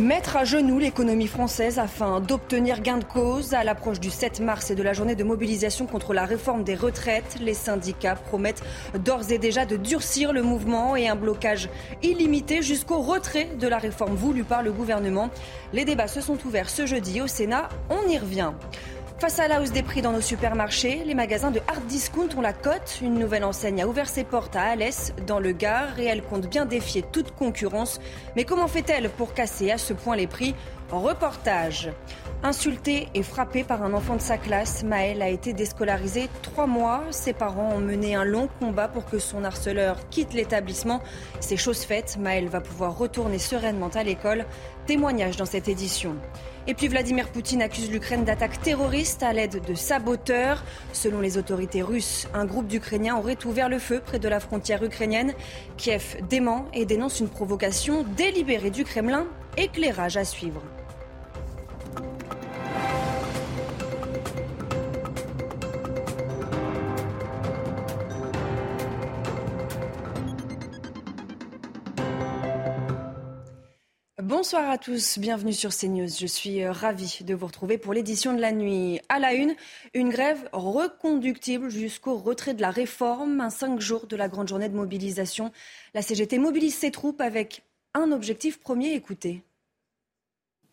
Mettre à genoux l'économie française afin d'obtenir gain de cause à l'approche du 7 mars et de la journée de mobilisation contre la réforme des retraites, les syndicats promettent d'ores et déjà de durcir le mouvement et un blocage illimité jusqu'au retrait de la réforme voulue par le gouvernement. Les débats se sont ouverts ce jeudi au Sénat, on y revient. Face à la hausse des prix dans nos supermarchés, les magasins de hard discount ont la cote. Une nouvelle enseigne a ouvert ses portes à Alès, dans le Gard, et elle compte bien défier toute concurrence. Mais comment fait-elle pour casser à ce point les prix Reportage. Insulté et frappé par un enfant de sa classe, Maël a été déscolarisé trois mois. Ses parents ont mené un long combat pour que son harceleur quitte l'établissement. C'est chose faite. Maël va pouvoir retourner sereinement à l'école. Témoignage dans cette édition. Et puis Vladimir Poutine accuse l'Ukraine d'attaques terroristes à l'aide de saboteurs. Selon les autorités russes, un groupe d'Ukrainiens aurait ouvert le feu près de la frontière ukrainienne. Kiev dément et dénonce une provocation délibérée du Kremlin. Éclairage à suivre. Bonsoir à tous, bienvenue sur CNews. Je suis euh, ravie de vous retrouver pour l'édition de la nuit. À la une, une grève reconductible jusqu'au retrait de la réforme, un cinq jours de la grande journée de mobilisation. La CGT mobilise ses troupes avec un objectif premier, écoutez.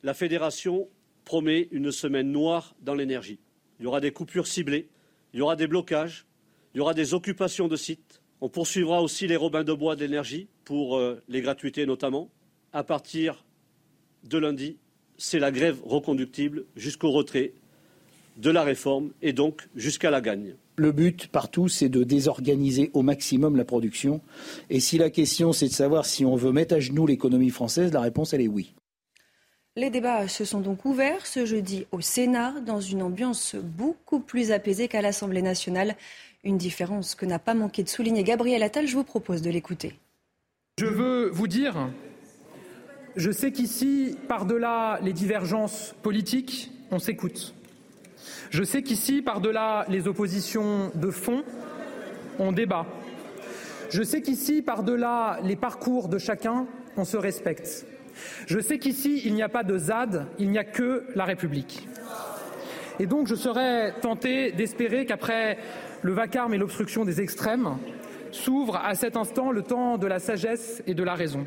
La fédération promet une semaine noire dans l'énergie. Il y aura des coupures ciblées, il y aura des blocages, il y aura des occupations de sites. On poursuivra aussi les robins de bois d'énergie pour euh, les gratuités notamment à partir de lundi, c'est la grève reconductible jusqu'au retrait de la réforme et donc jusqu'à la gagne. Le but partout, c'est de désorganiser au maximum la production. Et si la question, c'est de savoir si on veut mettre à genoux l'économie française, la réponse, elle est oui. Les débats se sont donc ouverts ce jeudi au Sénat dans une ambiance beaucoup plus apaisée qu'à l'Assemblée nationale. Une différence que n'a pas manqué de souligner Gabriel Attal. Je vous propose de l'écouter. Je veux vous dire je sais qu'ici, par-delà les divergences politiques, on s'écoute. Je sais qu'ici, par-delà les oppositions de fond, on débat. Je sais qu'ici, par-delà les parcours de chacun, on se respecte. Je sais qu'ici, il n'y a pas de ZAD, il n'y a que la République. Et donc, je serais tenté d'espérer qu'après le vacarme et l'obstruction des extrêmes, s'ouvre à cet instant le temps de la sagesse et de la raison.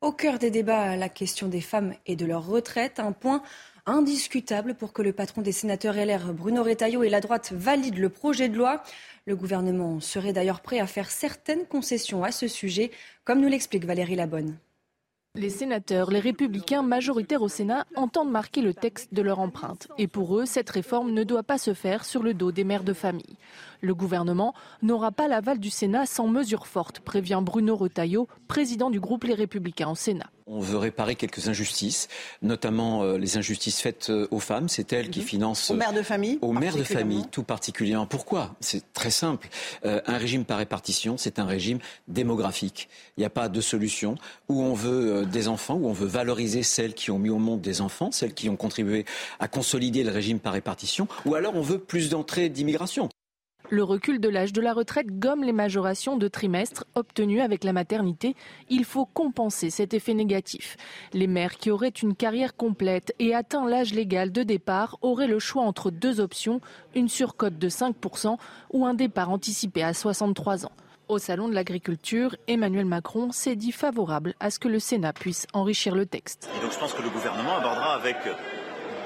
Au cœur des débats, la question des femmes et de leur retraite, un point indiscutable pour que le patron des sénateurs LR, Bruno Retailleau, et la droite valident le projet de loi. Le gouvernement serait d'ailleurs prêt à faire certaines concessions à ce sujet, comme nous l'explique Valérie Labonne. Les sénateurs, les républicains majoritaires au Sénat entendent marquer le texte de leur empreinte. Et pour eux, cette réforme ne doit pas se faire sur le dos des mères de famille. Le gouvernement n'aura pas l'aval du Sénat sans mesures fortes, prévient Bruno Retailleau, président du groupe Les Républicains au Sénat. On veut réparer quelques injustices, notamment euh, les injustices faites euh, aux femmes. C'est elles qui mhm. financent. Aux mères de famille Aux mères de famille, tout particulièrement. Pourquoi? C'est très simple. Euh, un régime par répartition, c'est un régime démographique. Il n'y a pas de solution où on veut des enfants, où on veut valoriser celles qui ont mis au monde des enfants, celles qui ont contribué à consolider le régime par répartition, ou alors on veut plus d'entrées d'immigration. Le recul de l'âge de la retraite gomme les majorations de trimestre obtenues avec la maternité. Il faut compenser cet effet négatif. Les mères qui auraient une carrière complète et atteint l'âge légal de départ auraient le choix entre deux options, une surcote de 5% ou un départ anticipé à 63 ans. Au Salon de l'agriculture, Emmanuel Macron s'est dit favorable à ce que le Sénat puisse enrichir le texte. donc je pense que le gouvernement abordera avec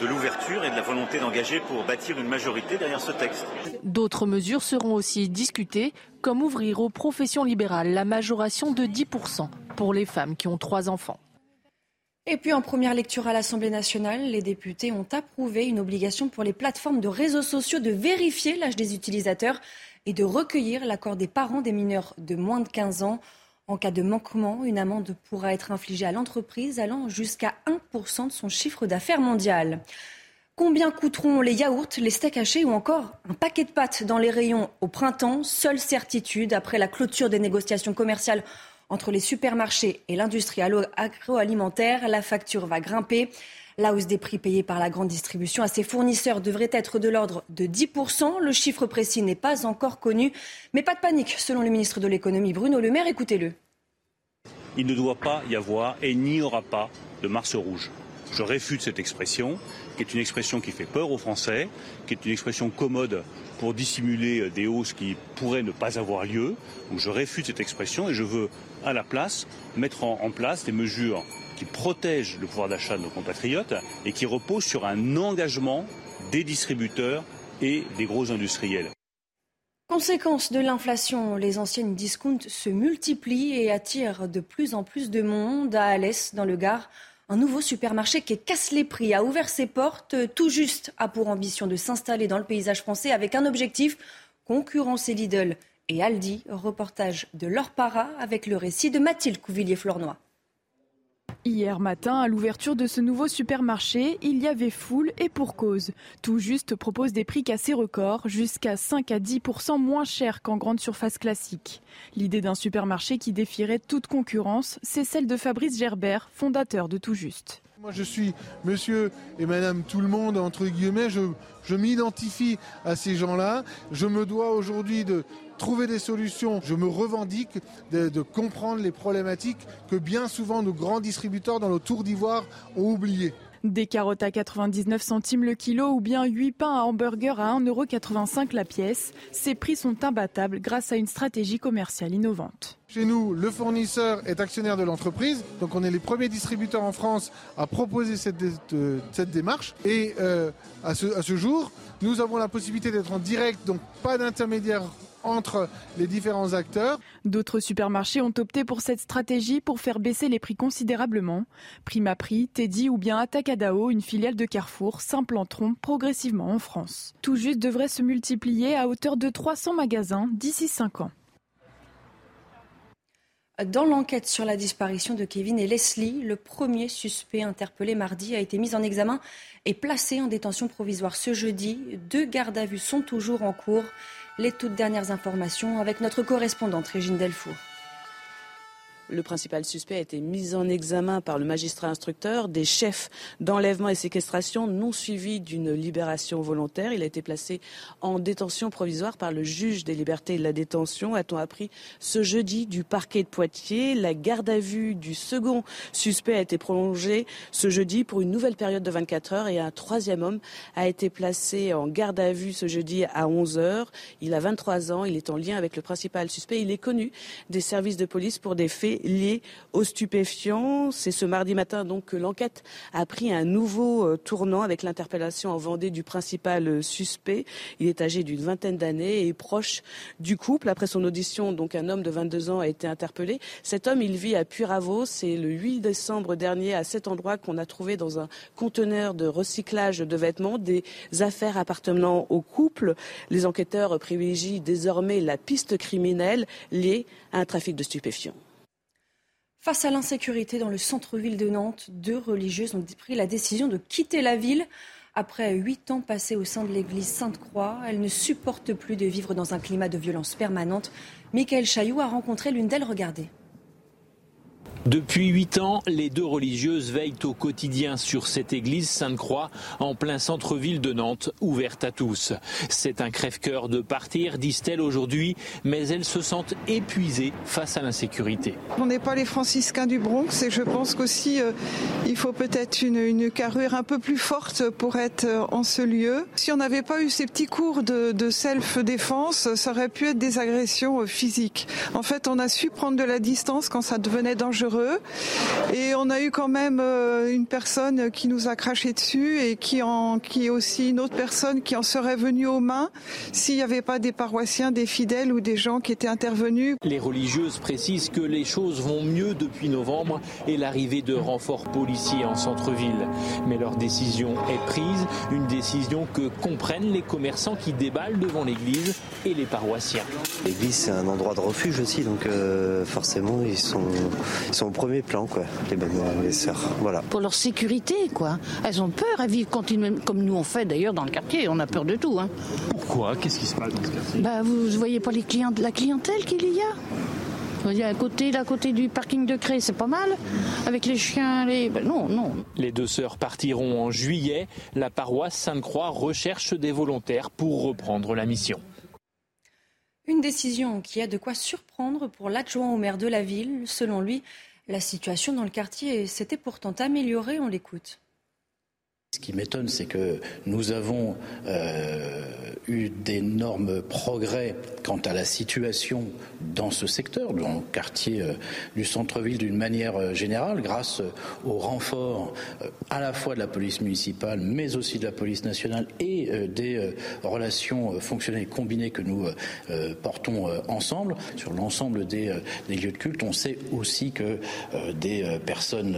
de l'ouverture et de la volonté d'engager pour bâtir une majorité derrière ce texte. D'autres mesures seront aussi discutées, comme ouvrir aux professions libérales la majoration de 10% pour les femmes qui ont trois enfants. Et puis en première lecture à l'Assemblée nationale, les députés ont approuvé une obligation pour les plateformes de réseaux sociaux de vérifier l'âge des utilisateurs et de recueillir l'accord des parents des mineurs de moins de 15 ans. En cas de manquement, une amende pourra être infligée à l'entreprise allant jusqu'à 1% de son chiffre d'affaires mondial. Combien coûteront les yaourts, les steaks hachés ou encore un paquet de pâtes dans les rayons au printemps? Seule certitude, après la clôture des négociations commerciales entre les supermarchés et l'industrie agroalimentaire, la facture va grimper. La hausse des prix payés par la grande distribution à ses fournisseurs devrait être de l'ordre de 10%. Le chiffre précis n'est pas encore connu. Mais pas de panique, selon le ministre de l'économie Bruno Le Maire. Écoutez-le. Il ne doit pas y avoir et n'y aura pas de mars rouge. Je réfute cette expression, qui est une expression qui fait peur aux Français, qui est une expression commode pour dissimuler des hausses qui pourraient ne pas avoir lieu. Je réfute cette expression et je veux, à la place, mettre en, place des mesures qui protègent le pouvoir d'achat de nos compatriotes et qui reposent sur un engagement des distributeurs et des gros industriels. Conséquence de l'inflation, les anciennes discounts se multiplient et attirent de plus en plus de monde à Alès, dans le Gard. Un nouveau supermarché qui casse les prix a ouvert ses portes. Tout juste a pour ambition de s'installer dans le paysage français avec un objectif concurrencer Lidl et Aldi. Reportage de Laure Para avec le récit de Mathilde Couvillier-Flornois. Hier matin, à l'ouverture de ce nouveau supermarché, il y avait foule et pour cause. Tout juste propose des prix cassés records, jusqu'à 5 à 10% moins cher qu'en grande surface classique. L'idée d'un supermarché qui défierait toute concurrence, c'est celle de Fabrice Gerbert, fondateur de Tout Juste. Moi, je suis monsieur et madame tout le monde, entre guillemets. Je, m'identifie à ces gens-là. Je me dois aujourd'hui de trouver des solutions. Je me revendique de, de, comprendre les problématiques que bien souvent nos grands distributeurs dans le Tour d'Ivoire ont oubliées. Des carottes à 99 centimes le kilo ou bien 8 pains à hamburger à 1,85€ la pièce. Ces prix sont imbattables grâce à une stratégie commerciale innovante. Chez nous, le fournisseur est actionnaire de l'entreprise, donc on est les premiers distributeurs en France à proposer cette, euh, démarche. Et euh, à ce jour, nous avons la possibilité d'être en direct, donc pas d'intermédiaire entre les différents acteurs. D'autres supermarchés ont opté pour cette stratégie pour faire baisser les prix considérablement. Prima Prix, Teddy ou bien Atacadao, une filiale de Carrefour, s'implanteront progressivement en France. Tout juste devrait se multiplier à hauteur de 300 magasins d'ici 5 ans. Dans l'enquête sur la disparition de Kevin et Leslie, le premier suspect interpellé mardi a été mis en examen et placé en détention provisoire ce jeudi. Deux gardes à vue sont toujours en cours. Les toutes dernières informations avec notre correspondante Régine Delfour. Le principal suspect a été mis en examen par le magistrat instructeur des chefs d'enlèvement et séquestration non suivis d'une libération volontaire. Il a été placé en détention provisoire par le juge des libertés et de la détention, a-t-on appris ce jeudi du parquet de Poitiers. La garde à vue du second suspect a été prolongée ce jeudi pour une nouvelle période de 24 heures et un troisième homme a été placé en garde à vue ce jeudi à 11 heures. Il a 23 ans, il est en lien avec le principal suspect. Il est connu des services de police pour des faits liés aux stupéfiants. C'est ce mardi matin donc que l'enquête a pris un nouveau euh, tournant avec l'interpellation en Vendée du principal euh, suspect. Il est âgé d'une vingtaine d'années et proche du couple. Après son audition, donc un homme de 22 ans a été interpellé. Cet homme, il vit à Puravo. C'est le 8 décembre dernier à cet endroit qu'on a trouvé dans un conteneur de recyclage de vêtements des affaires appartenant au couple. Les enquêteurs privilégient désormais la piste criminelle liée à un trafic de stupéfiants. Face à l'insécurité dans le centre-ville de Nantes, deux religieuses ont pris la décision de quitter la ville. Après huit ans passés au sein de l'église Sainte-Croix, elles ne supportent plus de vivre dans un climat de violence permanente. Michael Chailloux a rencontré l'une d'elles. Regardez. Depuis huit ans, les deux religieuses veillent au quotidien sur cette église Sainte-Croix en plein centre-ville de Nantes, ouverte à tous. C'est un crève-cœur de partir, disent-elles aujourd'hui, mais elles se sentent épuisées face à l'insécurité. On n'est pas les franciscains du Bronx et je pense qu'aussi euh, il faut peut-être une, carrure un peu plus forte pour être euh, en ce lieu. Si on n'avait pas eu ces petits cours de, de self-défense, ça aurait pu être des agressions euh, physiques. En fait, on a su prendre de la distance quand ça devenait dangereux dangereux. Et on a eu quand même euh, une personne qui nous a craché dessus et qui, en, qui est aussi une autre personne qui en serait venue aux mains s'il n'y avait pas des paroissiens, des fidèles ou des gens qui étaient intervenus. Les religieuses précisent que les choses vont mieux depuis novembre et l'arrivée de renforts policiers en centre-ville. Mais leur décision est prise, une décision que comprennent les commerçants qui déballent devant l'église et les paroissiens. L'église, c'est un endroit de refuge aussi, donc euh, forcément, ils sont, ils sont au premier plan, quoi, les mamans, les sœurs. Voilà. Pour leur sécurité, quoi. Elles ont peur, elles vivent continuellement, comme nous on fait d'ailleurs dans le quartier, on a peur de tout. Hein. Pourquoi? Qu'est-ce qui se passe dans ce quartier? Bah, Vous ne voyez pas les clients, la clientèle qu'il y a? Vous voyez, à côté, à côté du parking de Cré, c'est pas mal. Avec les chiens, les... Ben non, non. Les deux sœurs partiront en juillet. La paroisse Sainte-Croix recherche des volontaires pour reprendre la mission. Une décision qui a de quoi surprendre pour l'adjoint au maire de la ville. Selon lui, la situation dans le quartier s'était pourtant améliorée. On l'écoute. Ce qui m'étonne, c'est que nous avons euh, eu d'énormes progrès quant à la situation dans ce secteur, dans le quartier euh, du centre-ville d'une manière euh, générale, grâce au renfort à la fois de la police municipale, mais aussi de la police nationale et des relations fonctionnelles combinées que nous portons ensemble sur l'ensemble des, des, lieux de culte. On sait aussi que des personnes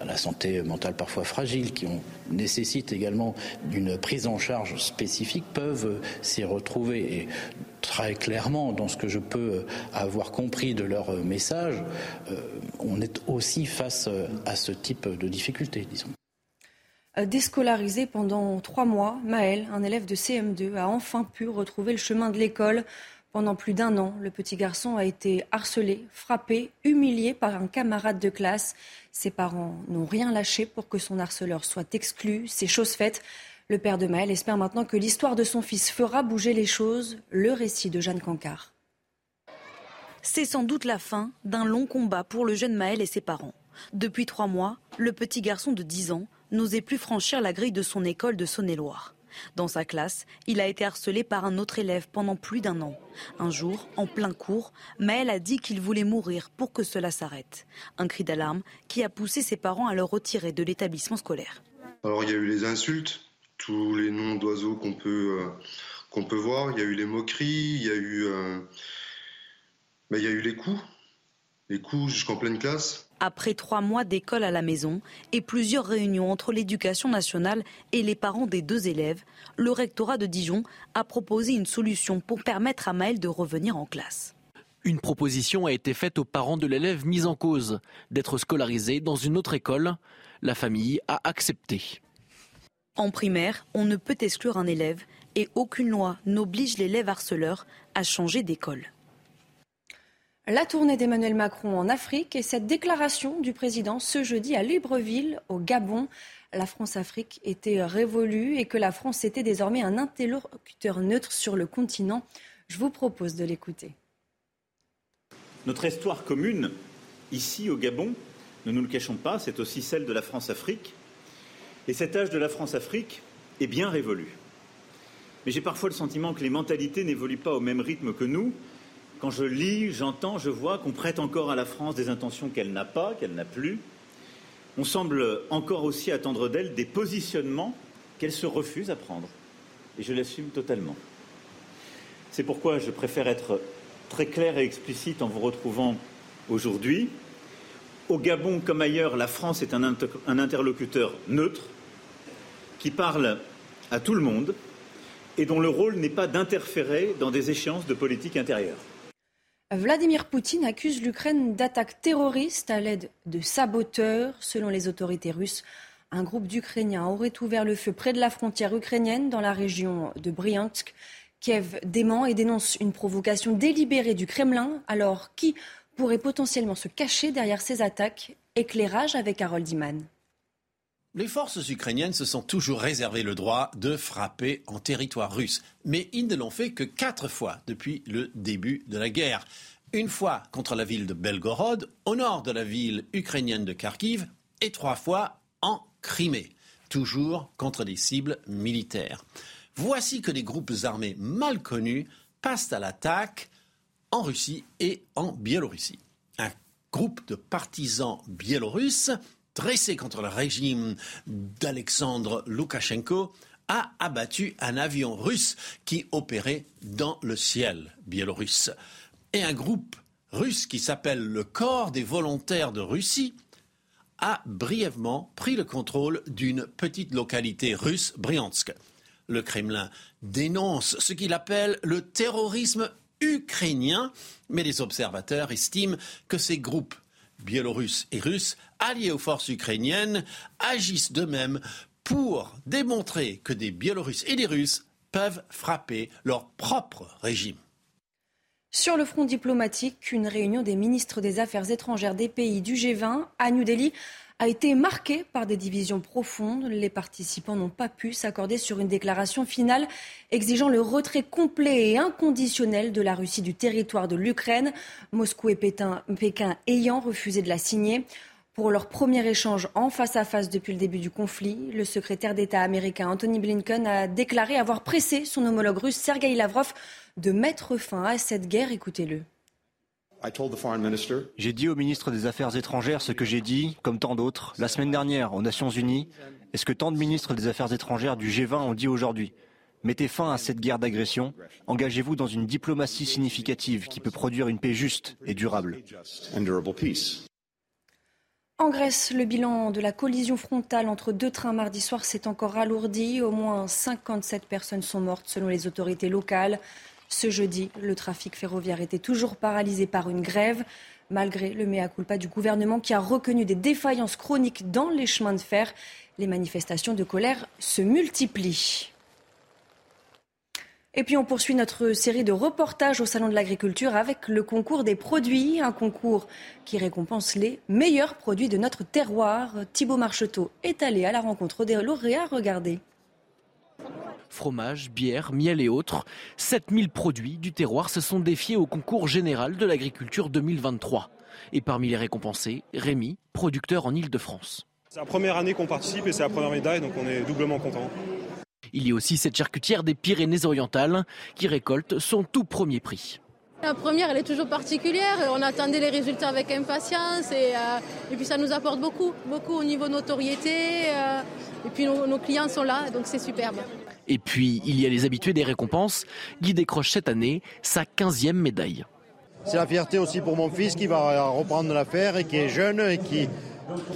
à la santé mentale parfois fragile, qui ont nécessitent également une prise en charge spécifique peuvent s'y retrouver. Et très clairement, dans ce que je peux avoir compris de leur message, euh, on est aussi face à ce type de difficultés, disons. Euh, déscolarisé pendant trois mois, Maël, un élève de CM2, a enfin pu retrouver le chemin de l'école. Pendant plus d'un an, le petit garçon a été harcelé, frappé, humilié par un camarade de classe. Ses parents n'ont rien lâché pour que son harceleur soit exclu. C'est chose faite. Le père de Maël espère maintenant que l'histoire de son fils fera bouger les choses. Le récit de Jeanne Cancard. C'est sans doute la fin d'un long combat pour le jeune Maël et ses parents. Depuis trois mois, le petit garçon de 10 ans n'osait plus franchir la grille de son école de Saône-et-Loire. Dans sa classe, il a été harcelé par un autre élève pendant plus d'un an. Un jour, en plein cours, Maël a dit qu'il voulait mourir pour que cela s'arrête. Un cri d'alarme qui a poussé ses parents à le retirer de l'établissement scolaire. Alors il y a eu les insultes, tous les noms d'oiseaux qu'on peut, euh, voir, il y a eu les moqueries, il y a eu, euh, ben, il y a eu les coups, les coups jusqu'en pleine classe. Après trois mois d'école à la maison et plusieurs réunions entre l'éducation nationale et les parents des deux élèves, le rectorat de Dijon a proposé une solution pour permettre à Maël de revenir en classe. Une proposition a été faite aux parents de l'élève mis en cause d'être scolarisé dans une autre école. La famille a accepté. En primaire, on ne peut exclure un élève et aucune loi n'oblige l'élève harceleur à changer d'école. La tournée d'Emmanuel Macron en Afrique et cette déclaration du président ce jeudi à Libreville, au Gabon. La France-Afrique était révolue et que la France était désormais un interlocuteur neutre sur le continent. Je vous propose de l'écouter. Notre histoire commune, ici au Gabon, ne nous le cachons pas, c'est aussi celle de la France-Afrique. Et cet âge de la France-Afrique est bien révolu. Mais j'ai parfois le sentiment que les mentalités n'évoluent pas au même rythme que nous quand je lis, j'entends, je vois qu'on prête encore à la France des intentions qu'elle n'a pas, qu'elle n'a plus. On semble encore aussi attendre d'elle des positionnements qu'elle se refuse à prendre. Et je l'assume totalement. C'est pourquoi je préfère être très clair et explicite en vous retrouvant aujourd'hui. Au Gabon comme ailleurs, la France est un, interlocuteur neutre qui parle à tout le monde et dont le rôle n'est pas d'interférer dans des échéances de politique intérieure. Vladimir Poutine accuse l'Ukraine d'attaques terroristes à l'aide de saboteurs. Selon les autorités russes, un groupe d'Ukrainiens aurait ouvert le feu près de la frontière ukrainienne dans la région de Bryansk. Kiev dément et dénonce une provocation délibérée du Kremlin. Alors, qui pourrait potentiellement se cacher derrière ces attaques? Éclairage avec Harold Iman. Les forces ukrainiennes se sont toujours réservé le droit de frapper en territoire russe, mais ils ne l'ont fait que quatre fois depuis le début de la guerre. Une fois contre la ville de Belgorod, au nord de la ville ukrainienne de Kharkiv, et trois fois en Crimée, toujours contre des cibles militaires. Voici que des groupes armés mal connus passent à l'attaque en Russie et en Biélorussie. Un groupe de partisans biélorusses dressés contre le régime d'Alexandre Loukachenko a abattu un avion russe qui opérait dans le ciel biélorusse. Et un groupe russe qui s'appelle le Corps des volontaires de Russie a brièvement pris le contrôle d'une petite localité russe, Bryansk. Le Kremlin dénonce ce qu'il appelle le terrorisme ukrainien, mais les observateurs estiment que ces groupes biélorusses et russes, alliés aux forces ukrainiennes, agissent d'eux-mêmes pour démontrer que des Biélorusses et des Russes peuvent frapper leur propre régime. Sur le front diplomatique, une réunion des ministres des Affaires étrangères des pays du G20 à New Delhi a été marquée par des divisions profondes. Les participants n'ont pas pu s'accorder sur une déclaration finale exigeant le retrait complet et inconditionnel de la Russie du territoire de l'Ukraine, Moscou et Pékin ayant refusé de la signer. Pour leur premier échange en face à face depuis le début du conflit, le secrétaire d'État américain Anthony Blinken a déclaré avoir pressé son homologue russe Sergei Lavrov de mettre fin à cette guerre. Écoutez-le. J'ai dit au ministre des Affaires étrangères ce que j'ai dit, comme tant d'autres, la semaine dernière aux Nations Unies, et ce que tant de ministres des Affaires étrangères du G20 ont dit aujourd'hui. Mettez fin à cette guerre d'agression, engagez-vous dans une diplomatie significative qui peut produire une paix juste et durable. En Grèce, le bilan de la collision frontale entre deux trains mardi soir s'est encore alourdi. Au moins 57 personnes sont mortes selon les autorités locales. Ce jeudi, le trafic ferroviaire était toujours paralysé par une grève, malgré le mea culpa du gouvernement qui a reconnu des défaillances chroniques dans les chemins de fer. Les manifestations de colère se multiplient. Et puis on poursuit notre série de reportages au Salon de l'Agriculture avec le concours des produits, un concours qui récompense les meilleurs produits de notre terroir. Thibaut Marcheteau est allé à la rencontre des lauréats. Regardez. Fromage, bière, miel et autres, 7000 produits du terroir se sont défiés au concours général de l'agriculture 2023. Et parmi les récompensés, Rémi, producteur en Ile-de-France. C'est la première année qu'on participe et c'est la première médaille, donc on est doublement content. Il y a aussi cette charcutière des Pyrénées-Orientales qui récolte son tout premier prix. La première, elle est toujours particulière. On attendait les résultats avec impatience et, euh, et puis ça nous apporte beaucoup, beaucoup au niveau notoriété. Euh, et puis nos, nos clients sont là, donc c'est superbe. Et puis, il y a les habitués des récompenses. Guy décroche cette année sa 15e médaille. C'est la fierté aussi pour mon fils qui va reprendre l'affaire et qui est jeune et qui,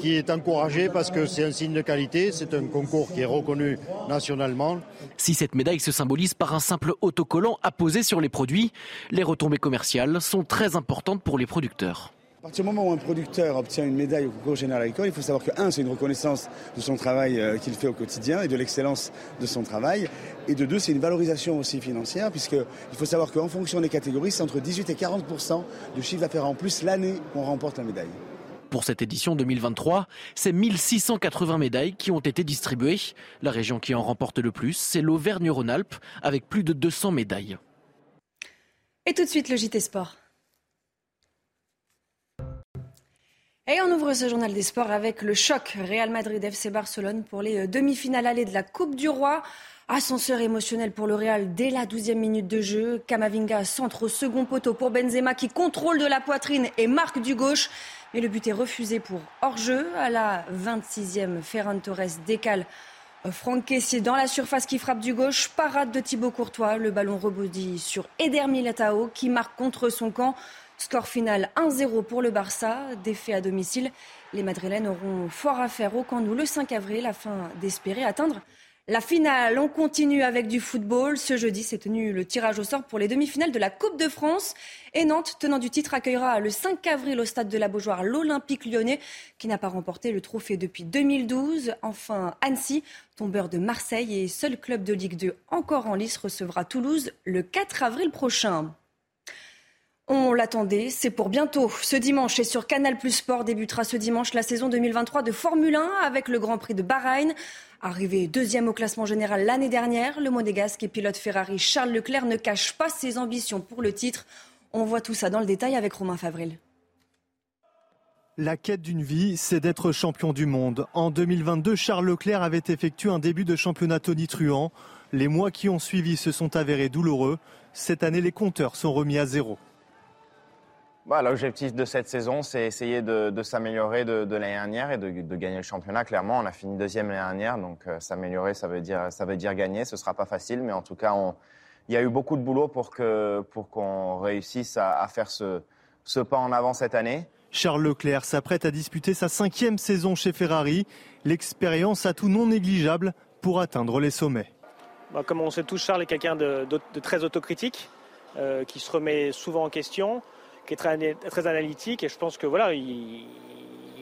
qui est encouragé parce que c'est un signe de qualité, c'est un concours qui est reconnu nationalement. Si cette médaille se symbolise par un simple autocollant apposé sur les produits, les retombées commerciales sont très importantes pour les producteurs. À partir du moment où un producteur obtient une médaille au concours général agricole, il faut savoir que, un, c'est une reconnaissance de son travail euh, qu'il fait au quotidien et de l'excellence de son travail. Et de deux, c'est une valorisation aussi financière, puisqu'il faut savoir qu'en fonction des catégories, c'est entre 18 et 40% du chiffre d'affaires en plus l'année qu'on remporte la médaille. Pour cette édition 2023, c'est 1680 médailles qui ont été distribuées. La région qui en remporte le plus, c'est l'Auvergne-Rhône-Alpes, avec plus de 200 médailles. Et tout de suite, le JT Sport. Et on ouvre ce journal des sports avec le choc Real Madrid FC Barcelone pour les demi-finales allées de la Coupe du Roi. Ascenseur émotionnel pour le Real dès la 12e minute de jeu. Kamavinga centre au second poteau pour Benzema qui contrôle de la poitrine et marque du gauche. Mais le but est refusé pour hors-jeu. À la 26e, Ferran Torres décale Franck Caissier dans la surface qui frappe du gauche. Parade de Thibaut Courtois. Le ballon rebondit sur Eder Militao qui marque contre son camp. Score final 1-0 pour le Barça, défait à domicile. Les Madrilènes auront fort à faire au Camp Nou le 5 avril afin d'espérer atteindre la finale. On continue avec du football. Ce jeudi s'est tenu le tirage au sort pour les demi-finales de la Coupe de France. Et Nantes, tenant du titre, accueillera le 5 avril au stade de la Beaujoire l'Olympique lyonnais qui n'a pas remporté le trophée depuis 2012. Enfin, Annecy, tombeur de Marseille et seul club de Ligue 2 encore en lice, recevra Toulouse le 4 avril prochain. On l'attendait, c'est pour bientôt. Ce dimanche et sur Canal Plus Sport débutera ce dimanche la saison 2023 de Formule 1 avec le Grand Prix de Bahreïn. Arrivé deuxième au classement général l'année dernière, le monégasque et pilote Ferrari Charles Leclerc ne cache pas ses ambitions pour le titre. On voit tout ça dans le détail avec Romain Favril. La quête d'une vie, c'est d'être champion du monde. En 2022, Charles Leclerc avait effectué un début de championnat tonitruant. Les mois qui ont suivi se sont avérés douloureux. Cette année, les compteurs sont remis à zéro. Bah, L'objectif de cette saison, c'est essayer de, s'améliorer de, l'année dernière et de, gagner le championnat. Clairement, on a fini deuxième l'année dernière, donc euh, s'améliorer, ça veut dire ça veut dire gagner. Ce sera pas facile, mais en tout cas, il y a eu beaucoup de boulot pour que pour qu'on réussisse à, faire ce, ce pas en avant cette année. Charles Leclerc s'apprête à disputer sa cinquième saison chez Ferrari. L'expérience a tout non négligeable pour atteindre les sommets. Bah, comme on sait tous, Charles est quelqu'un de, très autocritique, euh, qui se remet souvent en question qui est très, très analytique et je pense que voilà, il,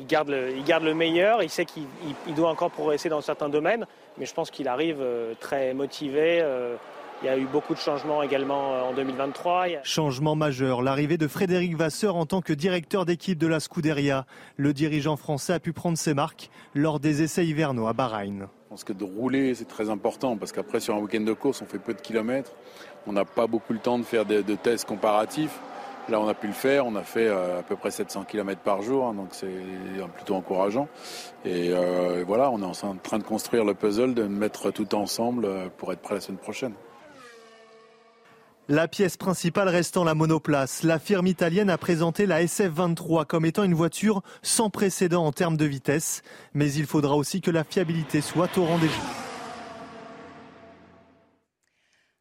garde, le, il garde le meilleur, il sait qu'il doit encore progresser dans certains domaines, mais je pense qu'il arrive euh, très motivé. Euh, il y a eu beaucoup de changements également euh, en 2023. Changement majeur, l'arrivée de Frédéric Vasseur en tant que directeur d'équipe de la Scuderia. Le dirigeant français a pu prendre ses marques lors des essais hivernaux à Bahreïn. Je pense que de rouler, c'est très important parce qu'après, sur un week-end de course, on fait peu de kilomètres. On n'a pas beaucoup le temps de faire de tests comparatifs. Là, on a pu le faire. On a fait euh, à peu près 700 km par jour, hein, donc c'est plutôt encourageant. Euh, et voilà, on est en train de construire le puzzle, de mettre tout ensemble euh, pour être prêt la semaine prochaine. La pièce principale restant la monoplace, la firme italienne a présenté la SF23 comme étant une voiture sans précédent en termes de vitesse, mais il faudra aussi que la fiabilité soit au rendez-vous.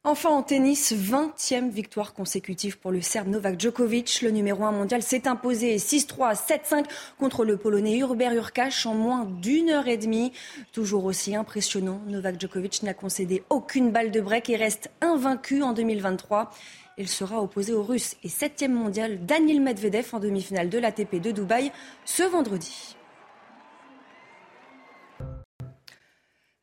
Enfin en tennis, 20e victoire consécutive pour le Serbe Novak Djokovic. Le numéro 1 mondial s'est imposé 6-3, 7-5 contre le Polonais Hubert Urkash en moins d'une heure et demie. Toujours aussi impressionnant, Novak Djokovic n'a concédé aucune balle de break et reste invaincu en 2023. Il sera opposé au Russe et 7e mondial Daniel Medvedev en demi-finale de l'ATP de Dubaï ce vendredi.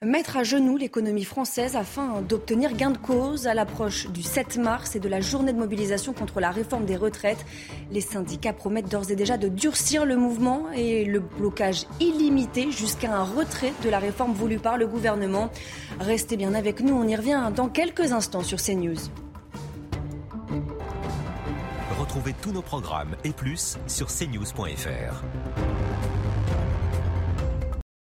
Mettre à genoux l'économie française afin d'obtenir gain de cause à l'approche du 7 mars et de la journée de mobilisation contre la réforme des retraites. Les syndicats promettent d'ores et déjà de durcir le mouvement et le blocage illimité jusqu'à un retrait de la réforme voulue par le gouvernement. Restez bien avec nous, on y revient dans quelques instants sur CNews. Retrouvez tous nos programmes et plus sur cnews.fr.